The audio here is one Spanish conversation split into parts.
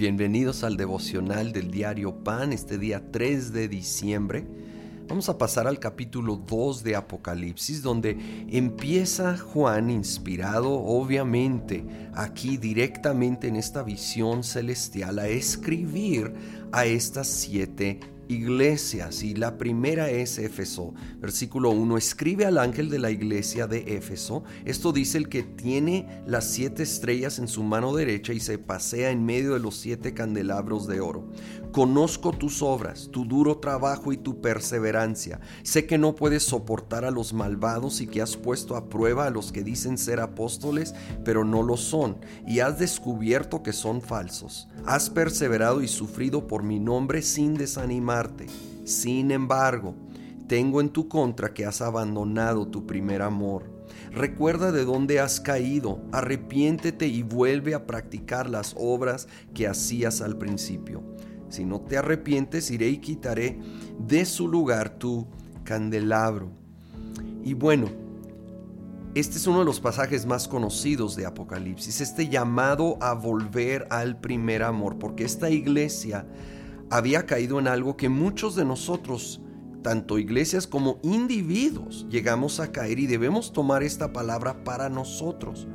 Bienvenidos al devocional del diario Pan, este día 3 de diciembre. Vamos a pasar al capítulo 2 de Apocalipsis, donde empieza Juan, inspirado obviamente aquí directamente en esta visión celestial, a escribir a estas siete iglesias y la primera es Éfeso. Versículo 1, escribe al ángel de la iglesia de Éfeso. Esto dice el que tiene las siete estrellas en su mano derecha y se pasea en medio de los siete candelabros de oro. Conozco tus obras, tu duro trabajo y tu perseverancia. Sé que no puedes soportar a los malvados y que has puesto a prueba a los que dicen ser apóstoles, pero no lo son, y has descubierto que son falsos. Has perseverado y sufrido por mi nombre sin Sin embargo, tengo en tu contra que has abandonado tu primer amor. Recuerda de dónde has caído, arrepiéntete y vuelve a practicar las obras que hacías al principio. Si no te arrepientes, iré y quitaré de su lugar tu candelabro. Y bueno, este es uno de los pasajes más conocidos de Apocalipsis, este llamado a volver al primer amor, porque esta iglesia había caído en algo que muchos de nosotros, tanto iglesias como individuos, llegamos a caer y debemos tomar esta palabra para nosotros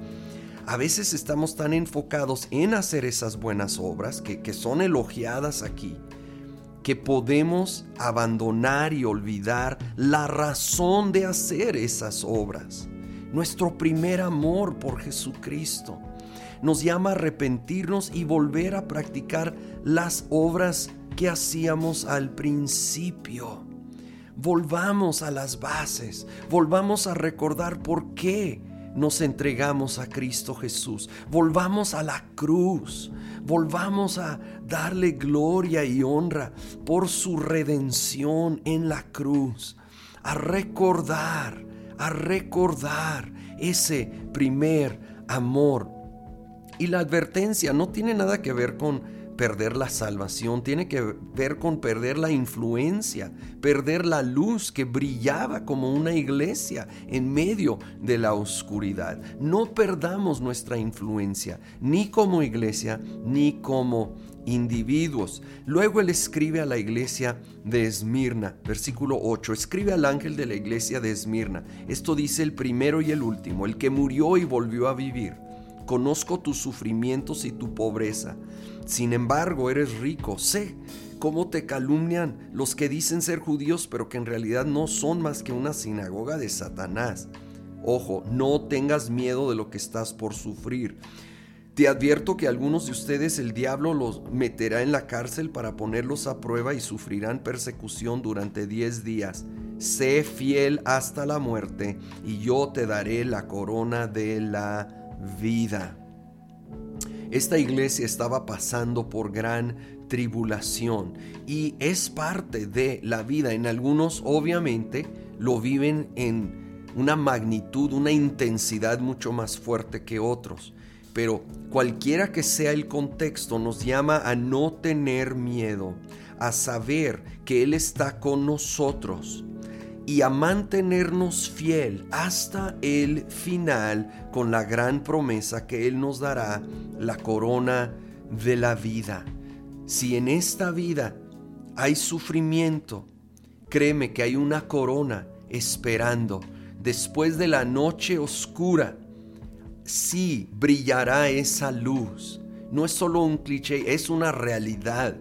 a veces estamos tan enfocados en hacer esas buenas obras que, son elogiadas aquí, que podemos abandonar y olvidar la razón de hacer esas obras. Nuestro primer amor por Jesucristo nos llama a arrepentirnos y volver a practicar las obras que hacíamos al principio. Volvamos a las bases, volvamos a recordar por qué nos entregamos a Cristo Jesús. Volvamos a la cruz. Volvamos a darle gloria y honra por su redención en la cruz. A recordar, a recordar ese primer amor. Y la advertencia no tiene nada que ver con perder la salvación, tiene que ver con perder la influencia, perder la luz que brillaba como una iglesia en medio de la oscuridad. No perdamos nuestra influencia, ni como iglesia, ni como individuos. Luego él escribe a la iglesia de Esmirna, versículo 8, escribe al ángel de la iglesia de Esmirna. Esto dice el primero y el último, el que murió y volvió a vivir Conozco tus sufrimientos y tu pobreza. Sin embargo, eres rico. Sé cómo te calumnian los que dicen ser judíos, pero que en realidad no son más que una sinagoga de Satanás. Ojo, no tengas miedo de lo que estás por sufrir. Te advierto que algunos de ustedes el diablo los meterá en la cárcel para ponerlos a prueba y sufrirán persecución durante diez días. Sé fiel hasta la muerte y yo te daré la corona de la vida. Esta iglesia estaba pasando por gran tribulación y es parte de la vida. En algunos obviamente lo viven en una magnitud, una intensidad mucho más fuerte que otros. Pero cualquiera que sea el contexto nos llama a no tener miedo, a saber que Él está con nosotros y a mantenernos fiel hasta el final con la gran promesa que Él nos dará, la corona de la vida. Si en esta vida hay sufrimiento, créeme que hay una corona esperando. Después de la noche oscura, sí brillará esa luz. No es solo un cliché, es una realidad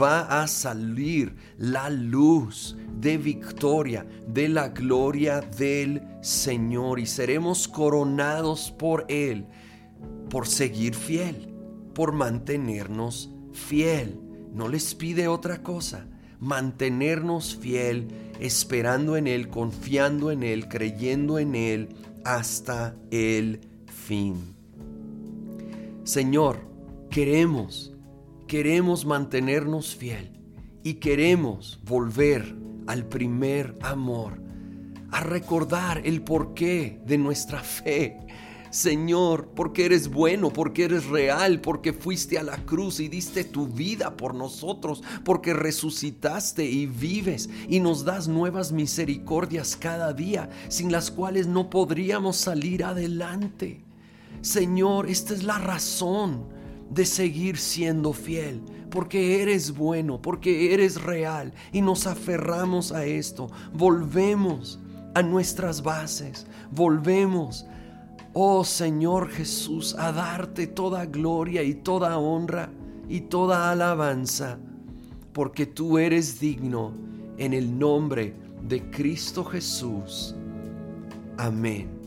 va a salir la luz de victoria, de la gloria del Señor y seremos coronados por Él por seguir fiel, por mantenernos fiel. No les pide otra cosa, mantenernos fiel, esperando en Él, confiando en Él, creyendo en Él hasta el fin. Señor, queremos queremos mantenernos fiel y queremos volver al primer amor, a recordar el porqué de nuestra fe. Señor, porque eres bueno, porque eres real, porque fuiste a la cruz y diste tu vida por nosotros, porque resucitaste y vives y nos das nuevas misericordias cada día, sin las cuales no podríamos salir adelante. Señor, esta es la razón de seguir siendo fiel, porque eres bueno, porque eres real y nos aferramos a esto, volvemos a nuestras bases, volvemos, oh Señor Jesús, a darte toda gloria y toda honra y toda alabanza, porque tú eres digno en el nombre de Cristo Jesús. Amén.